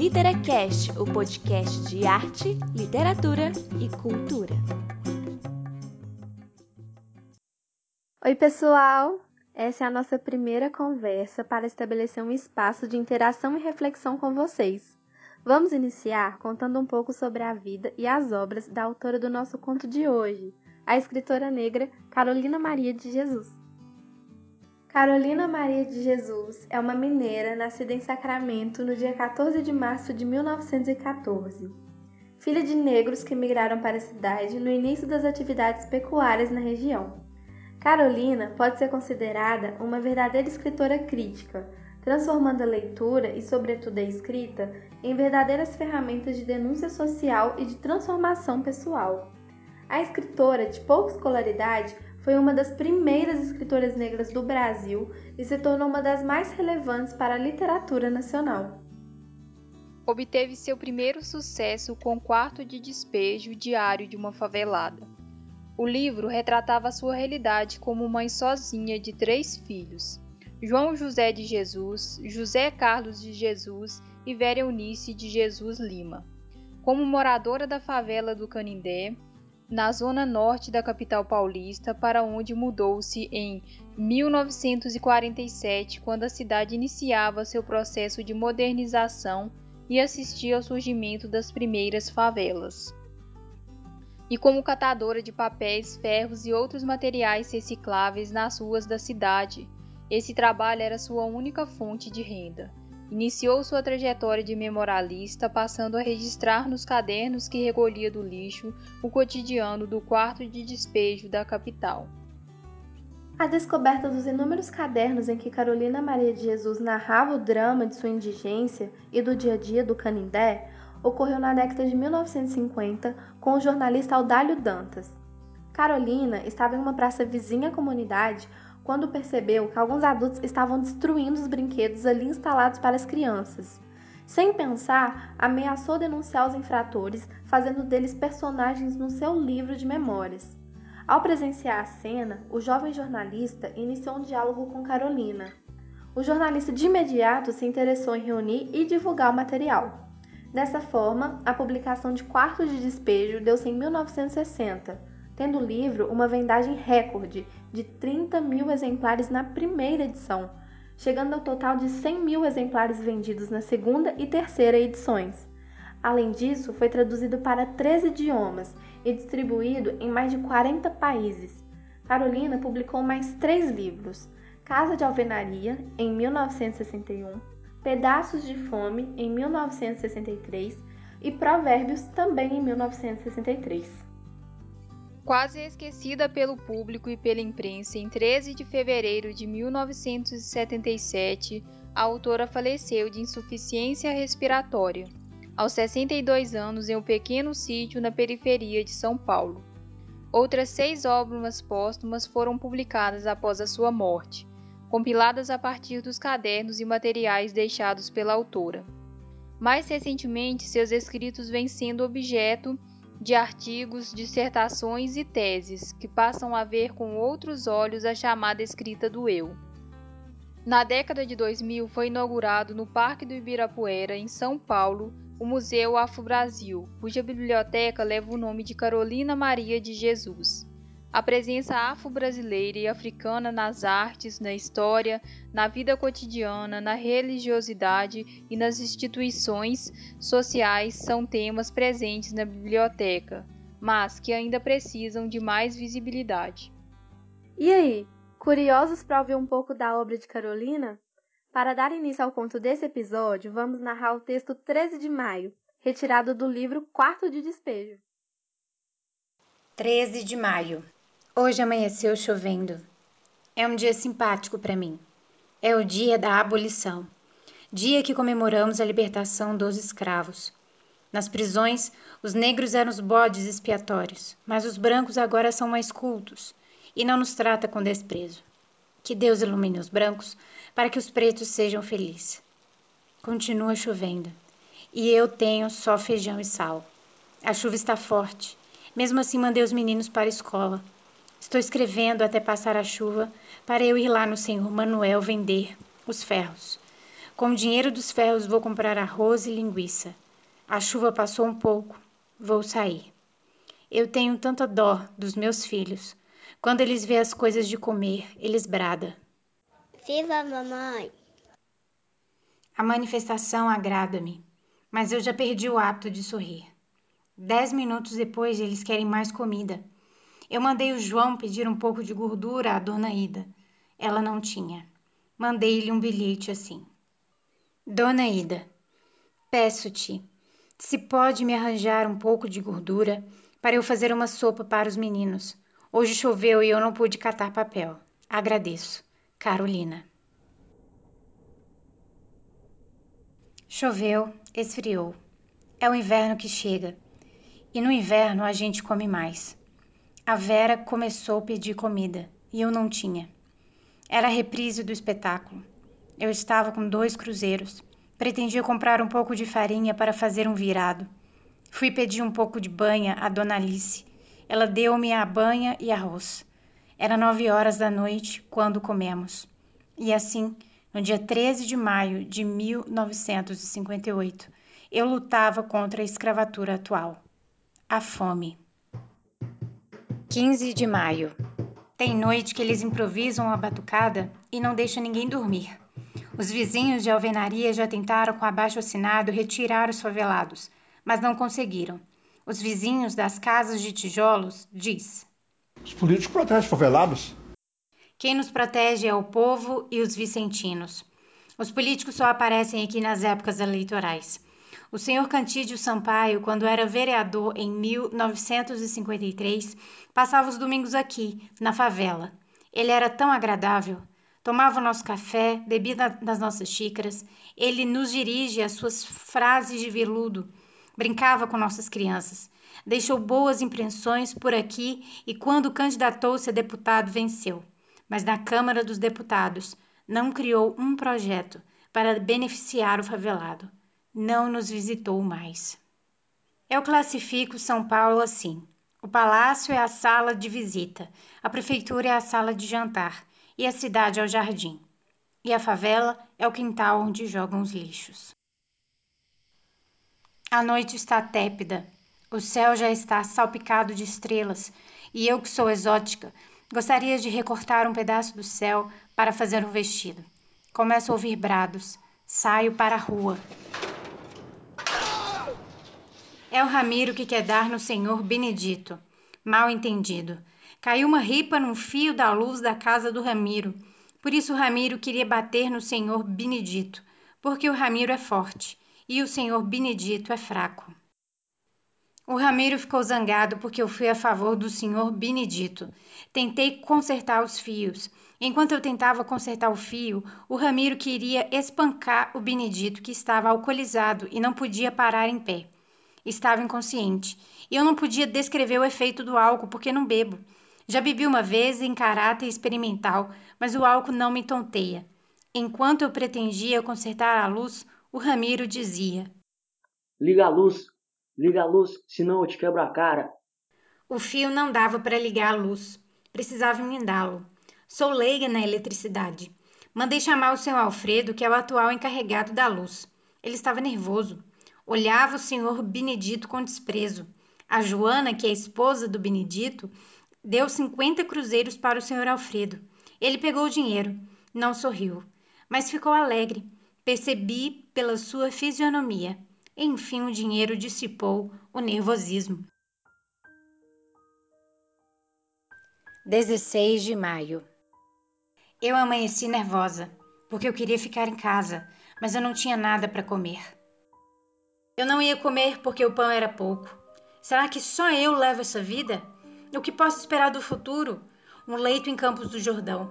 Literacast, o podcast de arte, literatura e cultura. Oi, pessoal! Essa é a nossa primeira conversa para estabelecer um espaço de interação e reflexão com vocês. Vamos iniciar contando um pouco sobre a vida e as obras da autora do nosso conto de hoje, a escritora negra Carolina Maria de Jesus. Carolina Maria de Jesus é uma mineira nascida em Sacramento no dia 14 de março de 1914. Filha de negros que migraram para a cidade no início das atividades pecuárias na região. Carolina pode ser considerada uma verdadeira escritora crítica, transformando a leitura e, sobretudo, a escrita em verdadeiras ferramentas de denúncia social e de transformação pessoal. A escritora, de pouca escolaridade, foi uma das primeiras escritoras negras do Brasil e se tornou uma das mais relevantes para a literatura nacional. Obteve seu primeiro sucesso com Quarto de Despejo Diário de uma Favelada. O livro retratava sua realidade como mãe sozinha de três filhos: João José de Jesus, José Carlos de Jesus e Vera Eunice de Jesus Lima. Como moradora da favela do Canindé, na zona norte da capital paulista, para onde mudou-se em 1947, quando a cidade iniciava seu processo de modernização e assistia ao surgimento das primeiras favelas. E como catadora de papéis, ferros e outros materiais recicláveis nas ruas da cidade, esse trabalho era sua única fonte de renda. Iniciou sua trajetória de memorialista, passando a registrar nos cadernos que recolhia do lixo o cotidiano do quarto de despejo da capital. A descoberta dos inúmeros cadernos em que Carolina Maria de Jesus narrava o drama de sua indigência e do dia a dia do Canindé ocorreu na década de 1950 com o jornalista Audálio Dantas. Carolina estava em uma praça vizinha à comunidade quando percebeu que alguns adultos estavam destruindo os brinquedos ali instalados para as crianças. Sem pensar, ameaçou denunciar os infratores, fazendo deles personagens no seu livro de memórias. Ao presenciar a cena, o jovem jornalista iniciou um diálogo com Carolina. O jornalista de imediato se interessou em reunir e divulgar o material. Dessa forma, a publicação de Quartos de Despejo deu-se em 1960, tendo o livro uma vendagem recorde de 30 mil exemplares na primeira edição, chegando ao total de 100 mil exemplares vendidos na segunda e terceira edições. Além disso, foi traduzido para 13 idiomas e distribuído em mais de 40 países. Carolina publicou mais três livros: Casa de Alvenaria, em 1961, Pedaços de Fome, em 1963 e Provérbios, também em 1963. Quase esquecida pelo público e pela imprensa, em 13 de fevereiro de 1977, a autora faleceu de insuficiência respiratória, aos 62 anos, em um pequeno sítio na periferia de São Paulo. Outras seis obras póstumas foram publicadas após a sua morte, compiladas a partir dos cadernos e materiais deixados pela autora. Mais recentemente, seus escritos vêm sendo objeto de artigos, dissertações e teses, que passam a ver com outros olhos a chamada escrita do eu. Na década de 2000 foi inaugurado no Parque do Ibirapuera, em São Paulo, o Museu Afro-Brasil, cuja biblioteca leva o nome de Carolina Maria de Jesus. A presença afro-brasileira e africana nas artes, na história, na vida cotidiana, na religiosidade e nas instituições sociais são temas presentes na biblioteca, mas que ainda precisam de mais visibilidade. E aí, curiosos para ouvir um pouco da obra de Carolina? Para dar início ao conto desse episódio, vamos narrar o texto 13 de maio, retirado do livro Quarto de Despejo. 13 de maio Hoje amanheceu chovendo. É um dia simpático para mim. É o dia da abolição. Dia que comemoramos a libertação dos escravos. Nas prisões, os negros eram os bodes expiatórios, mas os brancos agora são mais cultos e não nos trata com desprezo. Que Deus ilumine os brancos para que os pretos sejam felizes. Continua chovendo e eu tenho só feijão e sal. A chuva está forte. Mesmo assim, mandei os meninos para a escola Estou escrevendo até passar a chuva para eu ir lá no senhor Manuel vender os ferros. Com o dinheiro dos ferros vou comprar arroz e linguiça. A chuva passou um pouco. Vou sair. Eu tenho tanta dó dos meus filhos. Quando eles vêem as coisas de comer, eles bradam. Viva mamãe! A manifestação agrada-me, mas eu já perdi o hábito de sorrir. Dez minutos depois eles querem mais comida. Eu mandei o João pedir um pouco de gordura à dona Ida. Ela não tinha. Mandei-lhe um bilhete assim. Dona Ida, peço-te, se pode me arranjar um pouco de gordura para eu fazer uma sopa para os meninos. Hoje choveu e eu não pude catar papel. Agradeço. Carolina. Choveu, esfriou. É o inverno que chega. E no inverno a gente come mais. A Vera começou a pedir comida e eu não tinha. Era a reprise do espetáculo. Eu estava com dois cruzeiros. Pretendia comprar um pouco de farinha para fazer um virado. Fui pedir um pouco de banha à dona Alice. Ela deu-me a banha e arroz. Era nove horas da noite quando comemos. E assim, no dia 13 de maio de 1958, eu lutava contra a escravatura atual. A fome. 15 de maio. Tem noite que eles improvisam uma batucada e não deixam ninguém dormir. Os vizinhos de alvenaria já tentaram com abaixo assinado retirar os favelados, mas não conseguiram. Os vizinhos das casas de tijolos diz: Os políticos protegem os favelados. Quem nos protege é o povo e os vicentinos. Os políticos só aparecem aqui nas épocas eleitorais. O senhor Cantídio Sampaio, quando era vereador em 1953, passava os domingos aqui, na favela. Ele era tão agradável. Tomava o nosso café, bebia das nossas xícaras. Ele nos dirige as suas frases de veludo. Brincava com nossas crianças. Deixou boas impressões por aqui e, quando candidatou-se a deputado, venceu. Mas na Câmara dos Deputados não criou um projeto para beneficiar o favelado não nos visitou mais. Eu classifico São Paulo assim: o palácio é a sala de visita, a prefeitura é a sala de jantar e a cidade é o jardim. E a favela é o quintal onde jogam os lixos. A noite está tépida, o céu já está salpicado de estrelas, e eu, que sou exótica, gostaria de recortar um pedaço do céu para fazer um vestido. Começo a ouvir brados, saio para a rua. É o Ramiro que quer dar no senhor Benedito. Mal entendido. Caiu uma ripa num fio da luz da casa do Ramiro. Por isso Ramiro queria bater no senhor Benedito, porque o Ramiro é forte e o senhor Benedito é fraco. O Ramiro ficou zangado porque eu fui a favor do senhor Benedito. Tentei consertar os fios. Enquanto eu tentava consertar o fio, o Ramiro queria espancar o Benedito, que estava alcoolizado e não podia parar em pé. Estava inconsciente. E eu não podia descrever o efeito do álcool porque não bebo. Já bebi uma vez em caráter experimental, mas o álcool não me tonteia. Enquanto eu pretendia consertar a luz, o Ramiro dizia: Liga a luz, liga a luz, senão eu te quebro a cara. O fio não dava para ligar a luz. Precisava emendá-lo. Sou leiga na eletricidade. Mandei chamar o seu Alfredo, que é o atual encarregado da luz. Ele estava nervoso. Olhava o senhor Benedito com desprezo. A Joana, que é a esposa do Benedito, deu cinquenta cruzeiros para o senhor Alfredo. Ele pegou o dinheiro. Não sorriu, mas ficou alegre. Percebi pela sua fisionomia. Enfim, o dinheiro dissipou o nervosismo. 16 de maio. Eu amanheci nervosa, porque eu queria ficar em casa, mas eu não tinha nada para comer. Eu não ia comer porque o pão era pouco. Será que só eu levo essa vida? O que posso esperar do futuro? Um leito em Campos do Jordão.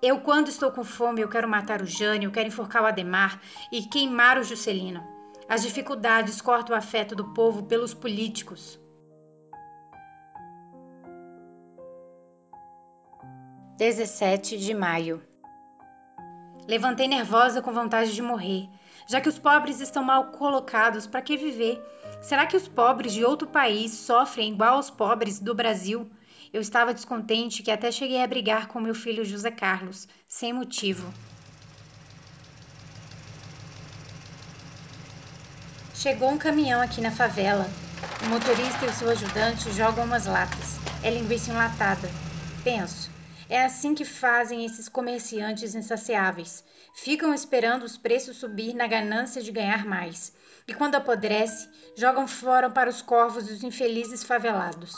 Eu, quando estou com fome, eu quero matar o Jânio, eu quero enforcar o Ademar e queimar o Juscelino. As dificuldades cortam o afeto do povo pelos políticos. Dezessete de maio. Levantei nervosa com vontade de morrer. Já que os pobres estão mal colocados, para que viver? Será que os pobres de outro país sofrem igual aos pobres do Brasil? Eu estava descontente que até cheguei a brigar com meu filho José Carlos, sem motivo. Chegou um caminhão aqui na favela. O motorista e o seu ajudante jogam umas latas. É linguiça enlatada. Penso, é assim que fazem esses comerciantes insaciáveis. Ficam esperando os preços subir na ganância de ganhar mais. E quando apodrece, jogam fora para os corvos os infelizes favelados.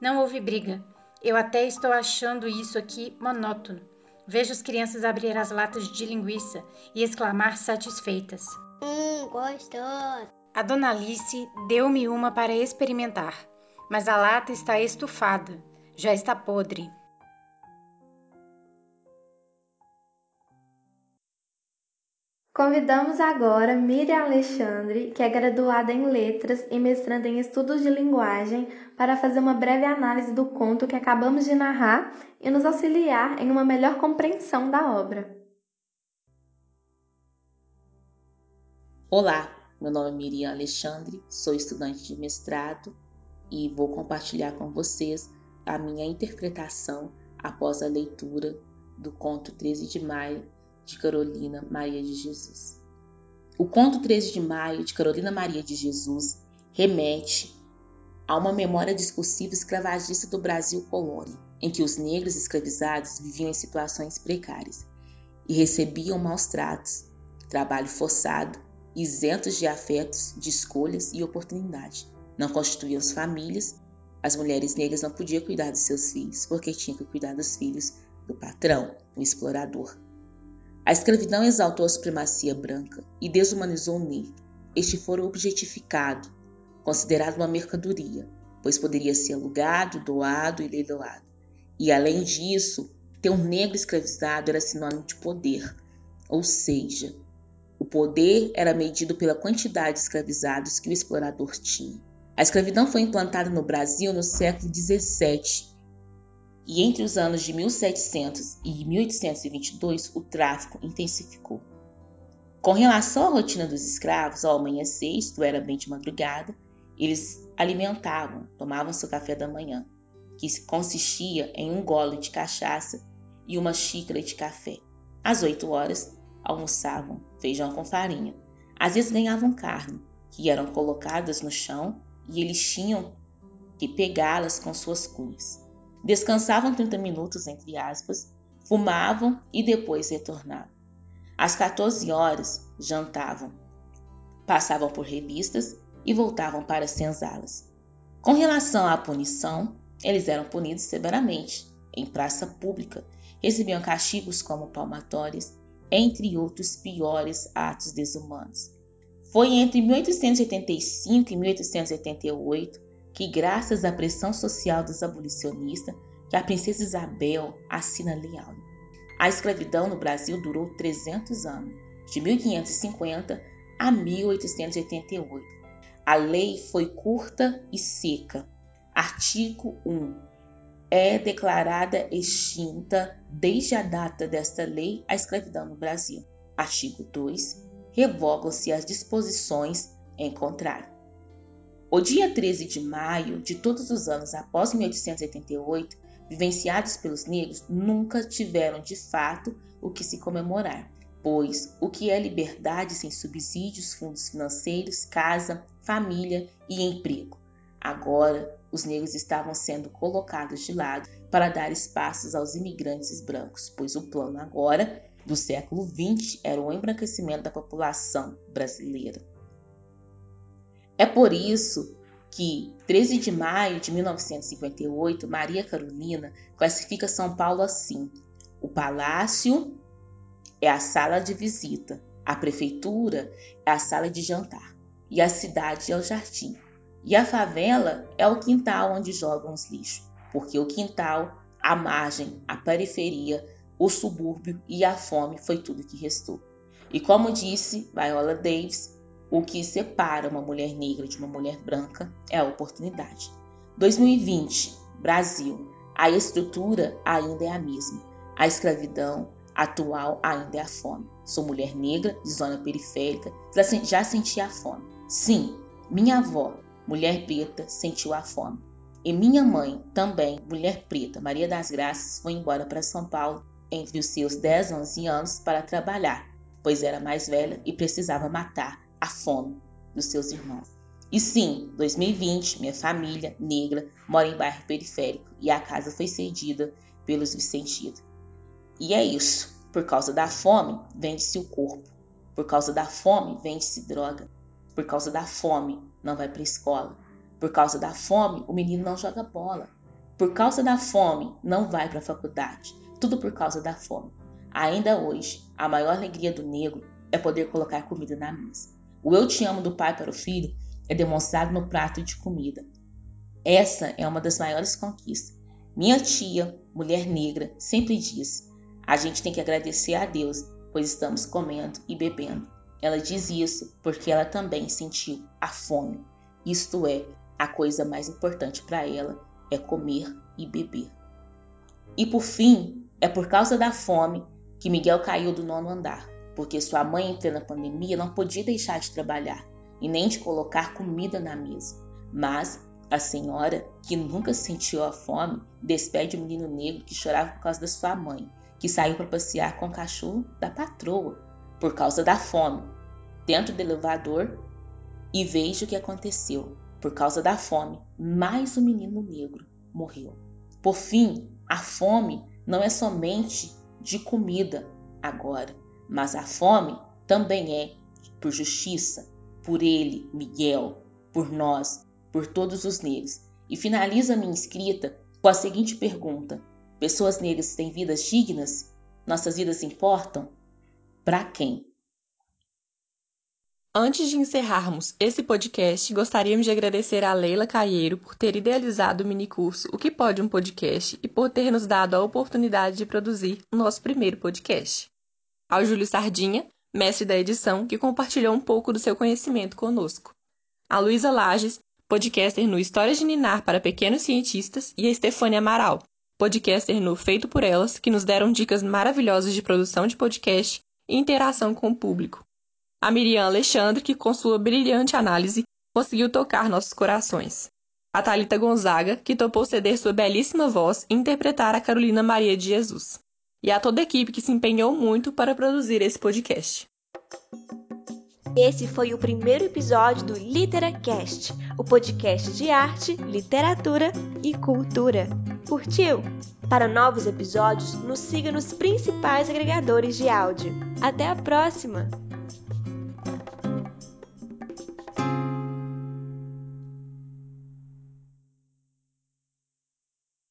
Não houve briga. Eu até estou achando isso aqui monótono. Vejo as crianças abrir as latas de linguiça e exclamar satisfeitas. Hum, gostoso. A dona Alice deu-me uma para experimentar, mas a lata está estufada, já está podre. Convidamos agora Miriam Alexandre, que é graduada em Letras e mestranda em Estudos de Linguagem, para fazer uma breve análise do conto que acabamos de narrar e nos auxiliar em uma melhor compreensão da obra. Olá, meu nome é Miriam Alexandre, sou estudante de mestrado e vou compartilhar com vocês a minha interpretação após a leitura do conto 13 de maio de Carolina Maria de Jesus. O conto 13 de maio de Carolina Maria de Jesus remete a uma memória discursiva escravagista do Brasil colônia, em que os negros escravizados viviam em situações precárias e recebiam maus tratos, trabalho forçado isentos de afetos, de escolhas e oportunidade. Não constituíam famílias, as mulheres negras não podiam cuidar de seus filhos, porque tinham que cuidar dos filhos do patrão, o explorador. A escravidão exaltou a supremacia branca e desumanizou o negro. Este fora objetificado, considerado uma mercadoria, pois poderia ser alugado, doado e leiloado. E além disso, ter um negro escravizado era sinônimo de poder, ou seja, o poder era medido pela quantidade de escravizados que o explorador tinha. A escravidão foi implantada no Brasil no século XVII e entre os anos de 1700 e 1822 o tráfico intensificou. Com relação à rotina dos escravos, ao amanhecer, isto era bem de madrugada, eles alimentavam, tomavam seu café da manhã, que consistia em um gole de cachaça e uma xícara de café. Às oito horas, almoçavam feijão com farinha. Às vezes ganhavam carne, que eram colocadas no chão e eles tinham que pegá-las com suas cunhas. Descansavam 30 minutos, entre aspas, fumavam e depois retornavam. Às 14 horas, jantavam, passavam por revistas e voltavam para as senzalas. Com relação à punição, eles eram punidos severamente, em praça pública, recebiam castigos como palmatórias entre outros piores atos desumanos. Foi entre 1885 e 1888 que, graças à pressão social dos abolicionistas, que a princesa Isabel assina Lei. A escravidão no Brasil durou 300 anos, de 1550 a 1888. A lei foi curta e seca. Artigo 1 é declarada extinta desde a data desta lei a escravidão no Brasil. Artigo 2. Revogam-se as disposições em contrário. O dia 13 de maio de todos os anos após 1888, vivenciados pelos negros, nunca tiveram de fato o que se comemorar, pois o que é liberdade sem subsídios, fundos financeiros, casa, família e emprego? Agora, os negros estavam sendo colocados de lado para dar espaços aos imigrantes brancos, pois o plano agora do século XX era o embranquecimento da população brasileira. É por isso que, 13 de maio de 1958, Maria Carolina classifica São Paulo assim: o palácio é a sala de visita, a prefeitura é a sala de jantar e a cidade é o jardim. E a favela é o quintal onde jogam os lixos, porque o quintal, a margem, a periferia, o subúrbio e a fome foi tudo que restou. E como disse Viola Davis, o que separa uma mulher negra de uma mulher branca é a oportunidade. 2020, Brasil. A estrutura ainda é a mesma. A escravidão atual ainda é a fome. Sou mulher negra de zona periférica, já senti a fome. Sim, minha avó, mulher preta, sentiu a fome. E minha mãe, também mulher preta, Maria das Graças, foi embora para São Paulo entre os seus 10 e 11 anos para trabalhar, pois era mais velha e precisava matar a fome dos seus irmãos. E sim, 2020, minha família negra mora em bairro periférico e a casa foi cedida pelos Vicentidos. E é isso. Por causa da fome, vende-se o corpo. Por causa da fome, vende-se droga. Por causa da fome, não vai para escola. Por causa da fome, o menino não joga bola. Por causa da fome, não vai para a faculdade. Tudo por causa da fome. Ainda hoje, a maior alegria do negro é poder colocar comida na mesa. O eu te amo do pai para o filho é demonstrado no prato de comida. Essa é uma das maiores conquistas. Minha tia, mulher negra, sempre diz: a gente tem que agradecer a Deus, pois estamos comendo e bebendo. Ela diz isso porque ela também sentiu a fome. Isto é, a coisa mais importante para ela é comer e beber. E por fim, é por causa da fome que Miguel caiu do nono andar, porque sua mãe, em plena pandemia, não podia deixar de trabalhar e nem de colocar comida na mesa. Mas a senhora, que nunca sentiu a fome, despede o menino negro que chorava por causa da sua mãe, que saiu para passear com o cachorro da patroa, por causa da fome, dentro do elevador, e veja o que aconteceu. Por causa da fome, mais um menino negro morreu. Por fim, a fome não é somente de comida agora, mas a fome também é por justiça, por ele, Miguel, por nós, por todos os negros. E finaliza minha escrita com a seguinte pergunta: Pessoas negras têm vidas dignas? Nossas vidas importam? Para quem? Antes de encerrarmos esse podcast, gostaríamos de agradecer a Leila Caieiro por ter idealizado o minicurso O que pode um podcast e por ter nos dado a oportunidade de produzir o nosso primeiro podcast. Ao Júlio Sardinha, mestre da edição, que compartilhou um pouco do seu conhecimento conosco. A Luísa Lages, podcaster no Histórias de Ninar para Pequenos Cientistas, e a Estefânia Amaral, podcaster no Feito por Elas, que nos deram dicas maravilhosas de produção de podcast e interação com o público. A Miriam Alexandre, que com sua brilhante análise conseguiu tocar nossos corações. A Talita Gonzaga, que topou ceder sua belíssima voz e interpretar a Carolina Maria de Jesus e a toda a equipe que se empenhou muito para produzir esse podcast. Esse foi o primeiro episódio do LiteraCast, o podcast de arte, literatura e cultura. Curtiu? Para novos episódios, nos siga nos principais agregadores de áudio. Até a próxima!